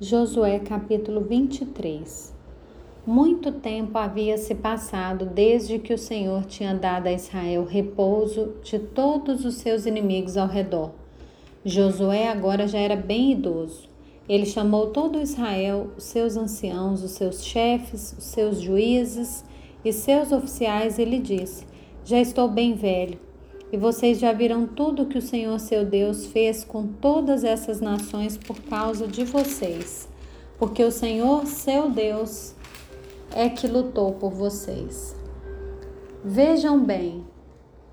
Josué capítulo 23 Muito tempo havia se passado desde que o Senhor tinha dado a Israel repouso de todos os seus inimigos ao redor. Josué agora já era bem idoso. Ele chamou todo Israel, os seus anciãos, os seus chefes, os seus juízes e seus oficiais e lhe disse: Já estou bem velho e vocês já viram tudo que o Senhor seu Deus fez com todas essas nações por causa de vocês, porque o Senhor seu Deus é que lutou por vocês. Vejam bem,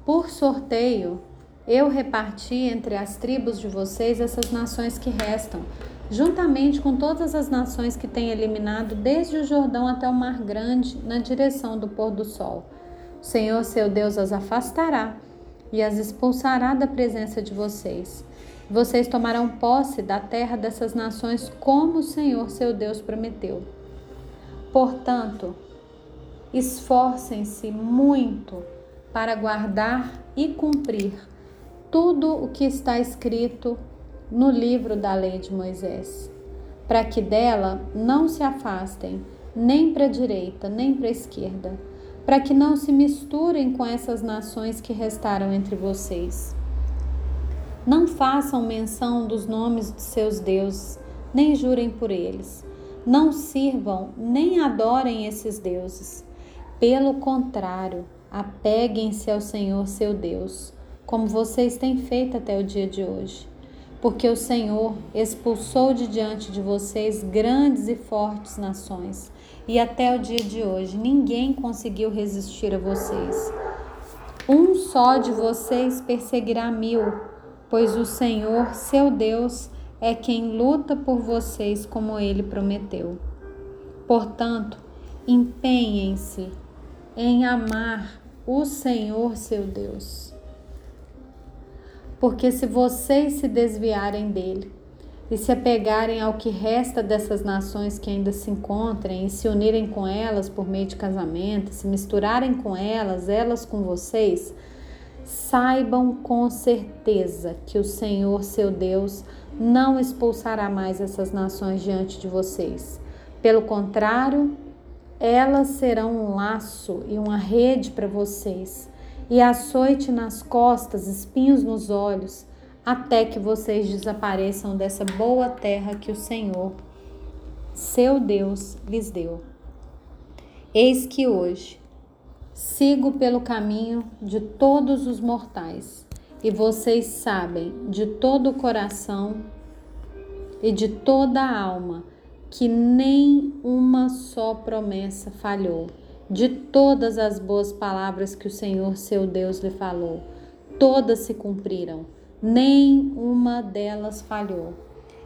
por sorteio, eu reparti entre as tribos de vocês essas nações que restam, juntamente com todas as nações que têm eliminado desde o Jordão até o Mar Grande, na direção do pôr do sol. O Senhor seu Deus as afastará e as expulsará da presença de vocês. Vocês tomarão posse da terra dessas nações, como o Senhor seu Deus prometeu. Portanto, esforcem-se muito para guardar e cumprir tudo o que está escrito no livro da lei de Moisés, para que dela não se afastem nem para a direita, nem para a esquerda para que não se misturem com essas nações que restaram entre vocês. Não façam menção dos nomes de seus deuses, nem jurem por eles. Não sirvam nem adorem esses deuses. Pelo contrário, apeguem-se ao Senhor seu Deus, como vocês têm feito até o dia de hoje. Porque o Senhor expulsou de diante de vocês grandes e fortes nações e até o dia de hoje ninguém conseguiu resistir a vocês. Um só de vocês perseguirá mil, pois o Senhor, seu Deus, é quem luta por vocês como ele prometeu. Portanto, empenhem-se em amar o Senhor, seu Deus. Porque se vocês se desviarem dele, e se apegarem ao que resta dessas nações que ainda se encontrem e se unirem com elas por meio de casamento, se misturarem com elas, elas com vocês, saibam com certeza que o Senhor, seu Deus, não expulsará mais essas nações diante de vocês. Pelo contrário, elas serão um laço e uma rede para vocês, e açoite nas costas, espinhos nos olhos até que vocês desapareçam dessa boa terra que o Senhor, seu Deus, lhes deu. Eis que hoje sigo pelo caminho de todos os mortais, e vocês sabem de todo o coração e de toda a alma que nem uma só promessa falhou. De todas as boas palavras que o Senhor seu Deus lhe falou, todas se cumpriram nem uma delas falhou.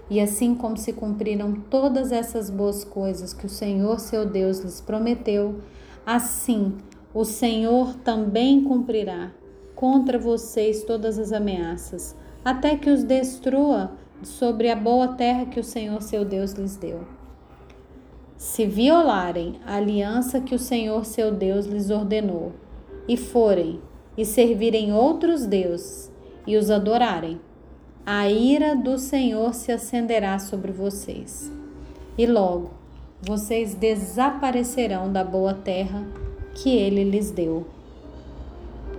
E assim como se cumpriram todas essas boas coisas que o Senhor seu Deus lhes prometeu, assim o Senhor também cumprirá contra vocês todas as ameaças, até que os destrua sobre a boa terra que o Senhor seu Deus lhes deu. Se violarem a aliança que o Senhor seu Deus lhes ordenou, e forem e servirem outros deuses, e os adorarem, a ira do Senhor se acenderá sobre vocês. E logo vocês desaparecerão da boa terra que ele lhes deu.